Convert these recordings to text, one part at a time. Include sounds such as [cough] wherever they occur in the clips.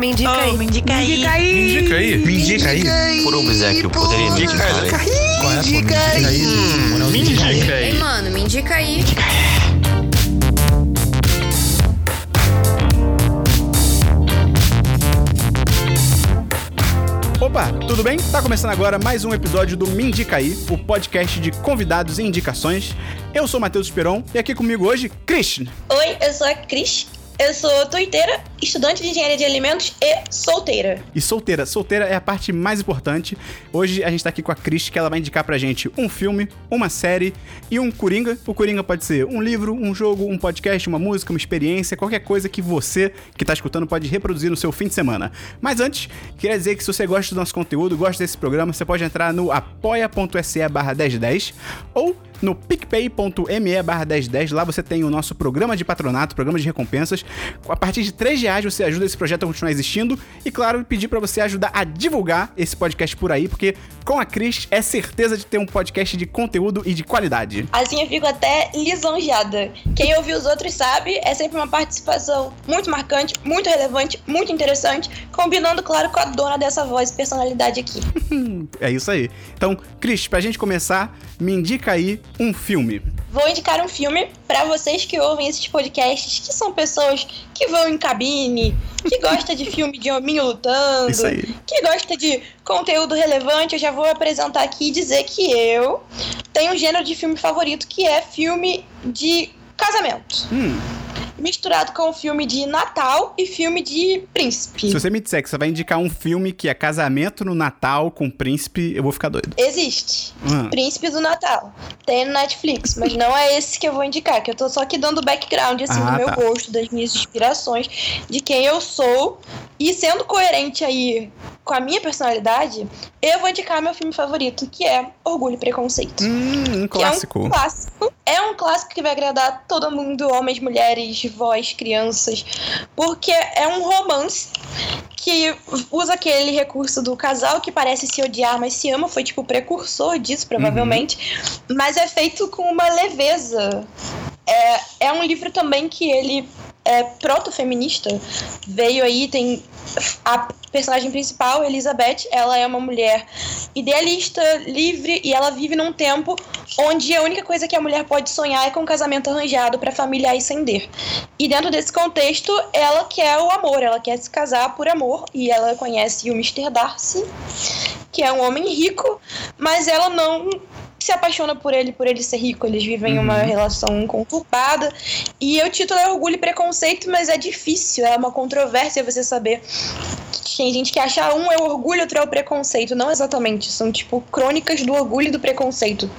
Me indica aí. me indica aí. Me indica aí. Me indica aí. Por obséquio, poderia me indicar aí? Qual é a Me indica aí. Me indica Ei, aí. mano, me indica aí. Opa, tudo bem? Tá começando agora mais um episódio do Me Indica aí, o podcast de convidados e indicações. Eu sou Matheus Esperon e aqui comigo hoje, Christian. Oi, eu sou a Cris. Eu sou tuiteira, estudante de engenharia de alimentos e solteira. E solteira. Solteira é a parte mais importante. Hoje a gente tá aqui com a Cris, que ela vai indicar pra gente um filme, uma série e um Coringa. O Coringa pode ser um livro, um jogo, um podcast, uma música, uma experiência, qualquer coisa que você que tá escutando pode reproduzir no seu fim de semana. Mas antes, queria dizer que se você gosta do nosso conteúdo, gosta desse programa, você pode entrar no apoia.se barra 1010 ou no picpay.me barra 1010. Lá você tem o nosso programa de patronato, programa de recompensas. A partir de 3 reais você ajuda esse projeto a continuar existindo. E claro, pedir pra você ajudar a divulgar esse podcast por aí, porque com a Cris é certeza de ter um podcast de conteúdo e de qualidade. Assim eu fico até lisonjeada. Quem ouviu os outros sabe, é sempre uma participação muito marcante, muito relevante, muito interessante, combinando, claro, com a dona dessa voz e personalidade aqui. [laughs] É isso aí. Então, Cris, pra gente começar, me indica aí um filme. Vou indicar um filme pra vocês que ouvem esses podcasts, que são pessoas que vão em cabine, que [laughs] gosta de filme de hominho lutando, que gosta de conteúdo relevante. Eu já vou apresentar aqui e dizer que eu tenho um gênero de filme favorito que é filme de casamento. Hum, Misturado com filme de Natal e filme de príncipe. se você me disser que você vai indicar um filme que é casamento no Natal com príncipe, eu vou ficar doido. Existe. Hum. Príncipe do Natal. Tem no Netflix, mas não é esse que eu vou indicar, que eu tô só aqui dando background, assim, Ah, do meu tá. gosto, das minhas inspirações, de quem eu sou. E sendo coerente aí com a minha personalidade, eu vou indicar meu filme favorito, que é Orgulho e Preconceito. Hum, um Que é clássico. um clássico. É um clássico que vai agradar todo mundo, homens, mulheres, vós, crianças. Porque é um romance que usa aquele recurso do casal que parece se odiar, mas se ama. Foi tipo o precursor disso, provavelmente. Mas é feito com uma leveza. É, é um livro também que ele é proto-feminista. Veio aí, tem a personagem principal, Elizabeth, ela é uma mulher idealista, livre, e ela vive num tempo onde a única coisa que a mulher pode sonhar é com um casamento arranjado para a família ascender. E dentro desse contexto, ela quer o amor, ela quer se casar por amor, e ela conhece o Mr. Darcy, que é um homem rico, mas ela não se apaixona por ele, por ele ser rico. Eles vivem uma relação conturbada. E o título é Orgulho e Preconceito, mas é difícil, é uma controvérsia você saber. Tem gente que acha um é o orgulho, outro é o preconceito. Não exatamente, são tipo crônicas do orgulho e do preconceito.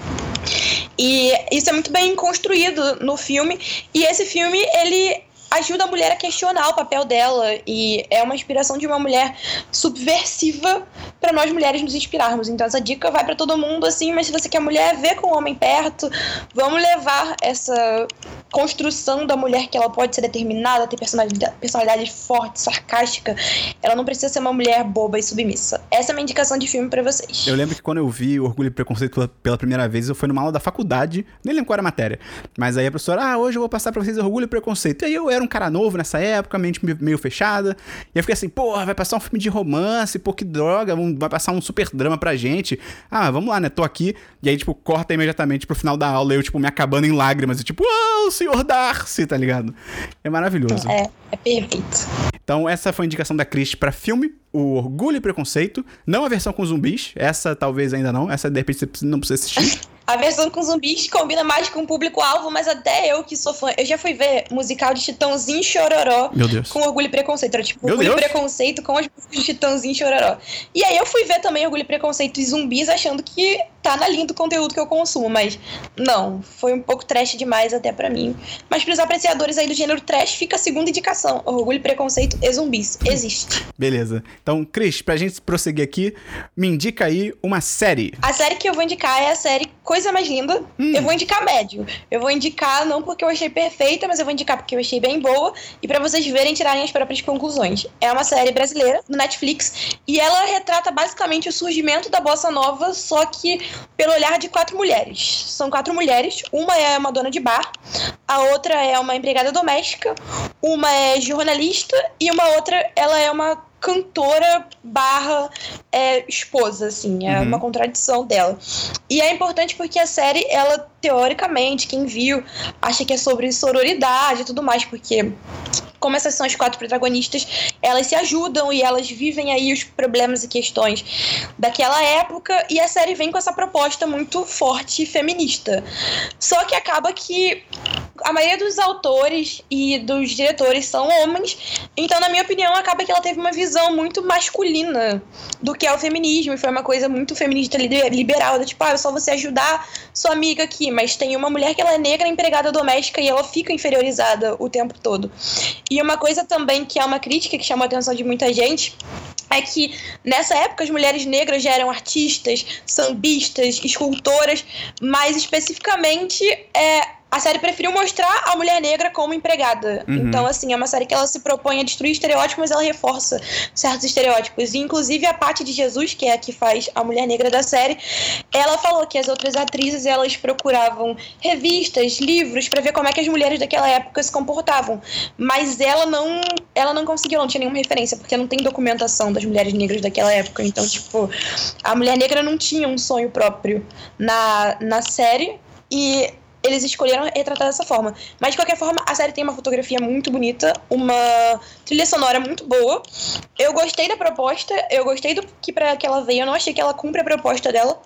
E isso é muito bem construído no filme. E esse filme, ele ajuda a mulher a questionar o papel dela. E é uma inspiração de uma mulher subversiva para nós mulheres nos inspirarmos. Então essa dica vai para todo mundo, assim, mas se você quer mulher, vê com o homem perto. Vamos levar essa construção da mulher que ela pode ser determinada, ter personalidade, personalidade forte, sarcástica. Ela não precisa ser uma mulher boba e submissa. Essa é a minha indicação de filme para vocês. Eu lembro que quando eu vi Orgulho e Preconceito pela, primeira vez, eu fui numa aula da faculdade, nem lembro qual era a matéria. Mas aí a professora, ah, hoje eu vou passar pra vocês Orgulho e Preconceito. E aí eu era um cara novo nessa época, mente me- meio fechada. E eu fiquei assim, porra, vai passar um filme de romance, pô, que droga, vai passar um super drama pra gente. Ah, vamos lá, né? Tô aqui. E aí, tipo, corta imediatamente pro final da aula, eu, tipo, me acabando em lágrimas. E tipo, oh, senhor Darcy, tá ligado? É maravilhoso. É, é perfeito. Então, essa foi a indicação da Cris pra filme, O Orgulho e Preconceito. Não a versão com zumbis, essa talvez ainda não. Essa, de repente, você não precisa assistir. [laughs] A versão com zumbis combina mais com o público-alvo, mas até eu que sou fã. Eu já fui ver musical de Chitãozinho e Chororó Meu Deus. com Orgulho e Preconceito. Era tipo Meu Orgulho e Deus. Preconceito com as músicas de Chitãozinho e Chororó. E aí eu fui ver também Orgulho e Preconceito e zumbis achando que tá na linha do conteúdo que eu consumo, mas não. Foi um pouco trash demais até pra mim. Mas pros apreciadores aí do gênero trash, fica a segunda indicação: Orgulho Preconceito e zumbis. Existe. Beleza. Então, Cris, pra gente prosseguir aqui, me indica aí uma série. A série que eu vou indicar é a série Coisa Mais Linda. Hum. Eu vou indicar médio. Eu vou indicar não porque eu achei perfeita, mas eu vou indicar porque eu achei bem boa e pra vocês verem tirarem as próprias conclusões. É uma série brasileira no Netflix e ela retrata basicamente o surgimento da bossa nova, só que pelo olhar de quatro mulheres. São quatro mulheres. Uma é uma dona de bar, a outra é uma empregada doméstica, uma é jornalista e uma outra ela é uma cantora barra é, esposa, assim, é Uhum. uma contradição dela. E é importante porque a série, ela, teoricamente, quem viu, acha que é sobre sororidade e tudo mais, porque como essas são as quatro protagonistas, elas se ajudam e elas vivem aí os problemas e questões daquela época, e a série vem com essa proposta muito forte e feminista. Só que acaba que a maioria dos autores e dos diretores são homens, então, na minha opinião, acaba que ela teve uma visão muito masculina do que é o feminismo, e foi uma coisa muito feminista li- liberal, do tipo, ah, é só você ajudar sua amiga aqui, mas tem uma mulher que ela é negra, empregada doméstica, e ela fica inferiorizada o tempo todo. E uma coisa também que é uma crítica que chamou a atenção de muita gente é que nessa época as mulheres negras já eram artistas, sambistas, escultoras, mas especificamente é, a série preferiu mostrar a mulher negra como empregada. Uhum. Então, assim, é uma série que ela se propõe a destruir estereótipos, mas ela reforça certos estereótipos. E, inclusive, a Paty de Jesus, que é a que faz a mulher negra da série, ela falou que as outras atrizes, elas procuravam revistas, livros, pra ver como é que as mulheres daquela época se comportavam. Mas ela não, ela não conseguiu, não tinha nenhuma referência, porque não tem documentação das mulheres negras daquela época. Então, tipo, a mulher negra não tinha um sonho próprio na, na série. E eles escolheram retratar dessa forma. Mas, de qualquer forma, a série tem uma fotografia muito bonita, uma trilha sonora muito boa. Eu gostei da proposta, eu gostei do que para que ela veio. Eu não achei que ela cumpre a proposta dela.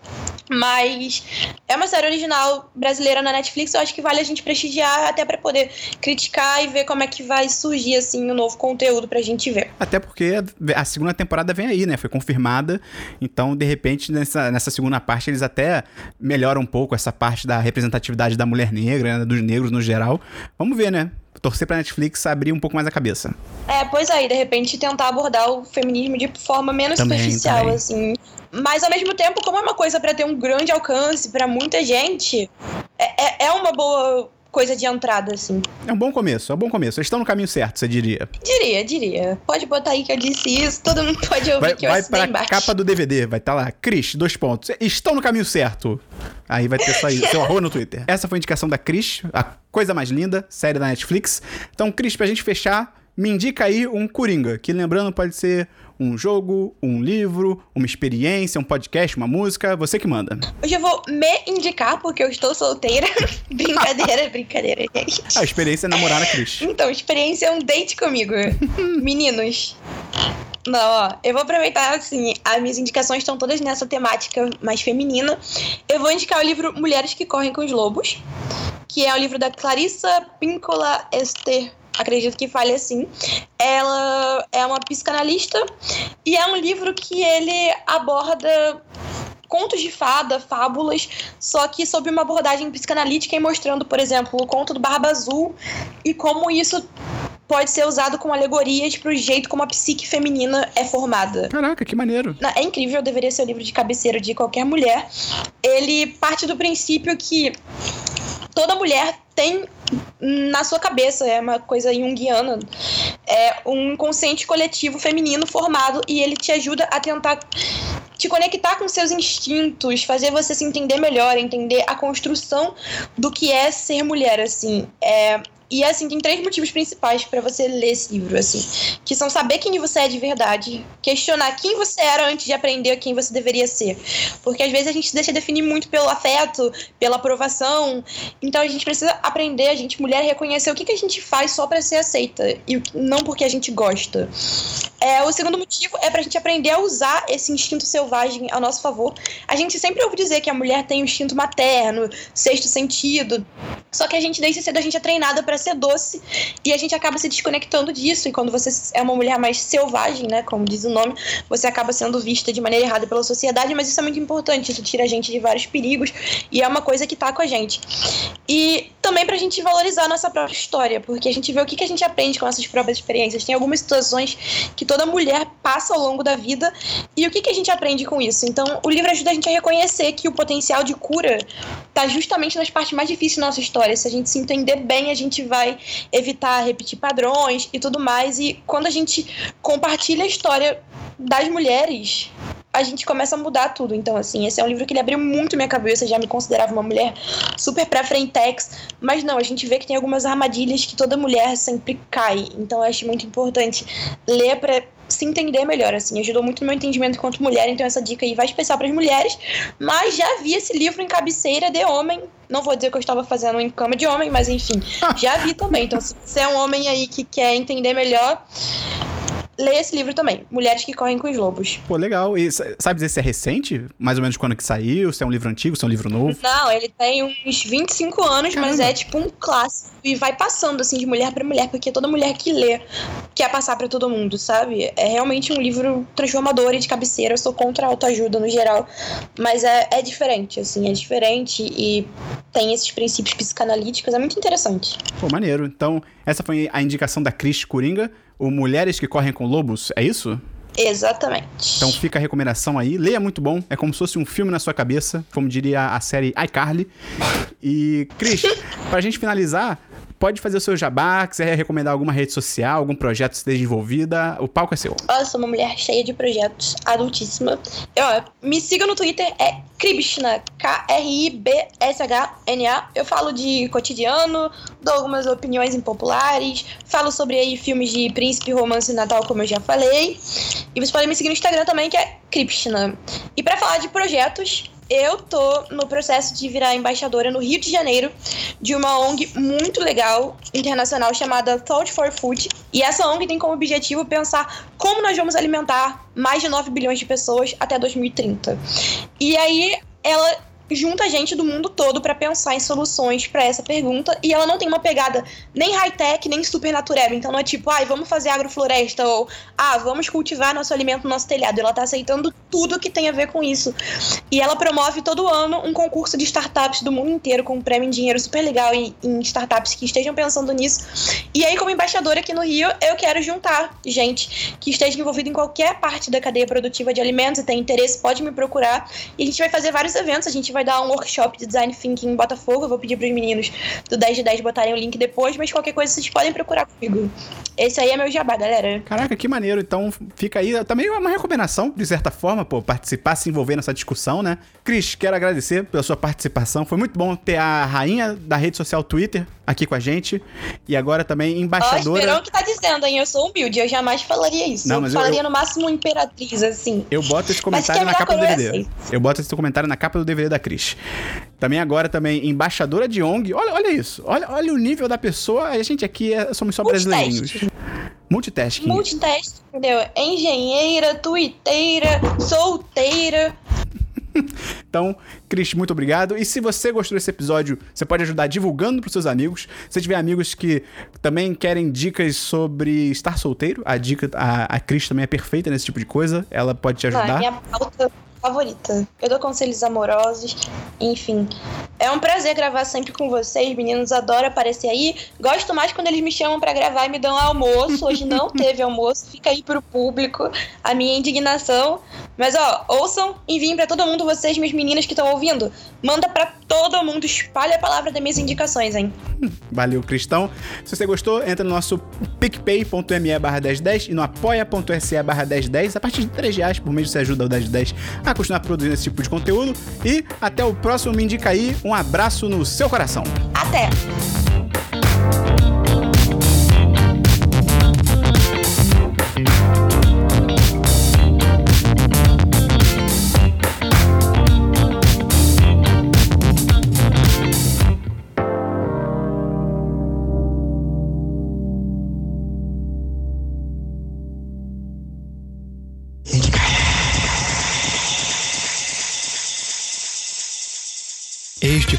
Mas é uma série original brasileira na Netflix. Eu acho que vale a gente prestigiar até para poder criticar e ver como é que vai surgir assim um novo conteúdo pra gente ver. Até porque a segunda temporada vem aí, né? Foi confirmada. Então, de repente, nessa, nessa segunda parte, eles até melhoram um pouco essa parte da representatividade da mulher negra, né? dos negros no geral. Vamos ver, né? Torcer pra Netflix abrir um pouco mais a cabeça. É, pois aí, de repente tentar abordar o feminismo de forma menos Também, superficial, também. assim. Mas ao mesmo tempo, como é uma coisa pra ter um grande alcance pra muita gente, é, é, é uma boa coisa de entrada, assim. É um bom começo, é um bom começo. Eles estão no caminho certo, você diria. Diria, diria. Pode botar aí que eu disse isso, todo mundo pode ouvir Vai, que eu vai pra embaixo. capa do DVD, vai estar lá. Cris, dois pontos. Estão no caminho certo. Aí vai ter saído seu arroba no Twitter. [laughs] Essa foi a indicação da Cris, a coisa mais linda, série da Netflix. Então, Cris, pra gente fechar, me indica aí um Coringa, que lembrando pode ser um jogo, um livro, uma experiência, um podcast, uma música, você que manda. Hoje eu vou me indicar, porque eu estou solteira. [laughs] brincadeira, [laughs] brincadeira, gente. A experiência é namorar a Cris. Então, experiência é um date comigo. [laughs] Meninos. Não, ó, eu vou aproveitar, assim, as minhas indicações estão todas nessa temática mais feminina. Eu vou indicar o livro Mulheres que Correm com os Lobos, que é o livro da Clarissa Píncola Esther. Acredito que fale assim. Ela é uma psicanalista e é um livro que ele aborda contos de fada, fábulas, só que sob uma abordagem psicanalítica e mostrando, por exemplo, o conto do Barba Azul e como isso pode ser usado como alegorias para o jeito como a psique feminina é formada. Caraca, que maneiro. É incrível, deveria ser o livro de cabeceira de qualquer mulher. Ele parte do princípio que toda mulher tem na sua cabeça, é uma coisa junguiana, é um inconsciente coletivo feminino formado e ele te ajuda a tentar te conectar com seus instintos, fazer você se entender melhor, entender a construção do que é ser mulher, assim. É, e assim, tem três motivos principais pra você ler esse livro, assim, que são saber quem você é de verdade, questionar quem você era antes de aprender quem você deveria ser. Porque às vezes a gente se deixa definir muito pelo afeto, pela aprovação. Então a gente precisa aprender, a gente mulher, reconhecer o que, que a gente faz só pra ser aceita e não porque a gente gosta. É, o segundo motivo é pra gente aprender a usar esse instinto selvagem a nosso favor. A gente sempre ouve dizer que a mulher tem o instinto materno, sexto sentido. Só que a gente, desde cedo, a gente é treinada pra ser doce e a gente acaba se desconectando disso. E quando você é uma mulher mais selvagem, né, como diz o nome, você acaba sendo vista de maneira errada pela sociedade, mas isso é muito importante. Isso tira a gente de vários perigos e é uma coisa que tá com a gente. E também pra gente valorizar nossa própria história, porque a gente vê o que, a gente aprende com nossas próprias experiências. Tem algumas situações que toda mulher passa ao longo da vida e o que, que a gente aprende com isso. Então, o livro ajuda a gente a reconhecer que o potencial de cura tá justamente nas partes mais difíceis da nossa história. Se a gente se entender bem, a gente vai evitar repetir padrões e tudo mais. E quando a gente compartilha a história das mulheres, a gente começa a mudar tudo. Então, assim, esse é um livro que ele abriu muito minha cabeça. Já me considerava uma mulher super pra frentex. Mas não, a gente vê que tem algumas armadilhas que toda mulher sempre cai. Então, eu acho muito importante ler se entender melhor, assim, ajudou muito no meu entendimento enquanto mulher, então essa dica aí vai especial para as mulheres, mas já vi esse livro em cabeceira de homem, não vou dizer que eu estava fazendo em cama de homem, mas enfim, [laughs] já vi também, então se você é um homem aí que quer entender melhor, leia esse livro também, Mulheres que Correm com os Lobos. Pô, legal. E sa- sabe dizer se é recente? Mais ou menos quando que saiu? Se é um livro antigo, se é um livro novo? Não, ele tem uns 25 anos, mas Caramba. é tipo um clássico e vai passando assim de mulher para mulher, porque toda mulher que lê quer passar para todo mundo, sabe? É realmente um livro transformador e de cabeceira. Eu sou contra a autoajuda no geral, mas é, é diferente, assim, é diferente e tem esses princípios psicanalíticos, é muito interessante. Pô, maneiro. Então, essa foi a indicação da Cris Coringa, o Mulheres que Correm com Lobos, é isso? Exatamente. Então fica a recomendação aí. Leia muito bom. É como se fosse um filme na sua cabeça, como diria a série iCarly. E, Cris, [laughs] pra gente finalizar, pode fazer o seu jabá, quiser recomendar alguma rede social, algum projeto que esteja envolvida, o palco é seu. Eu sou uma mulher cheia de projetos, adultíssima. E, ó, me siga no Twitter, é Kribshna, K-R-I-B-S-H-N-A. Eu falo de cotidiano, dou algumas opiniões impopulares, falo sobre aí filmes de príncipe, romance e natal, como eu já falei. E vocês podem me seguir no Instagram também, que é Kribshna. E pra falar de projetos, eu tô no processo de virar embaixadora no Rio de Janeiro de uma ONG muito legal, internacional, chamada Thought for Food. E essa ONG tem como objetivo pensar como nós vamos alimentar mais de 9 bilhões de pessoas até 2030. E aí ela junta gente do mundo todo para pensar em soluções para essa pergunta e ela não tem uma pegada nem high-tech, nem super natural. Então não é tipo, ai, vamos fazer agrofloresta ou ah, vamos cultivar nosso alimento no nosso telhado. Ela tá aceitando tudo que tem a ver com isso. E ela promove todo ano um concurso de startups do mundo inteiro com um prêmio em dinheiro super legal em, em startups que estejam pensando nisso. E aí, como embaixadora aqui no Rio, eu quero juntar gente que esteja envolvida em qualquer parte da cadeia produtiva de alimentos e tem interesse, pode me procurar. E a gente vai fazer vários eventos. A gente vai dar um workshop de design thinking em Botafogo. Eu vou pedir para os meninos do 10 de 10 botarem o link depois, mas qualquer coisa vocês podem procurar comigo. Esse aí é meu jabá, galera. Caraca, que maneiro. Então fica aí também uma recomendação, de certa forma, pô, participar, se envolver nessa discussão, né? Cris, quero agradecer pela sua participação. Foi muito bom ter a rainha da rede social Twitter aqui com a gente. E agora também Ó, embaixadora. Esperão que tá dizendo, hein? Eu sou humilde, eu jamais falaria isso. Não, eu mas eu- falaria eu- no máximo imperatriz, assim. Eu boto esse comentário é na capa do DVD. aceito. Eu boto esse comentário na capa do DVD da Cris. Também agora também embaixadora de ONG. Olha, olha isso. Olha, olha o nível da pessoa. A gente aqui é- somos só Multitask. brasileirinhos. Multitasking. Multiteste, entendeu? Engenheira, tuiteira, solteira. [laughs] Então, Cris, muito obrigado. E se você gostou desse episódio, você pode ajudar divulgando pros seus amigos. Se tiver amigos que também querem dicas sobre estar solteiro, a dica, a, a Cris também é perfeita nesse tipo de coisa. Ela pode te ajudar. minha pauta favorita. Eu dou conselhos amorosos, enfim. É um prazer gravar sempre com vocês, meninos. Adoro aparecer aí. Gosto mais quando eles me chamam pra gravar e me dão almoço. Hoje não [laughs] teve almoço, fica aí pro público a minha indignação. Mas ó, ouçam, enviem pra todo mundo vocês, minhas meninas que estão ouvindo. Manda pra todo mundo, espalhe a palavra das minhas indicações, hein? Valeu, Cristão. Se você gostou, entra no nosso picpay.me barra 1010 e no apoia.se barra 1010. A partir de 3 reais por mês você ajuda o 1010 a continuar produzindo esse tipo de conteúdo. E até o próximo Me Indica Aí. Um abraço no seu coração. Até!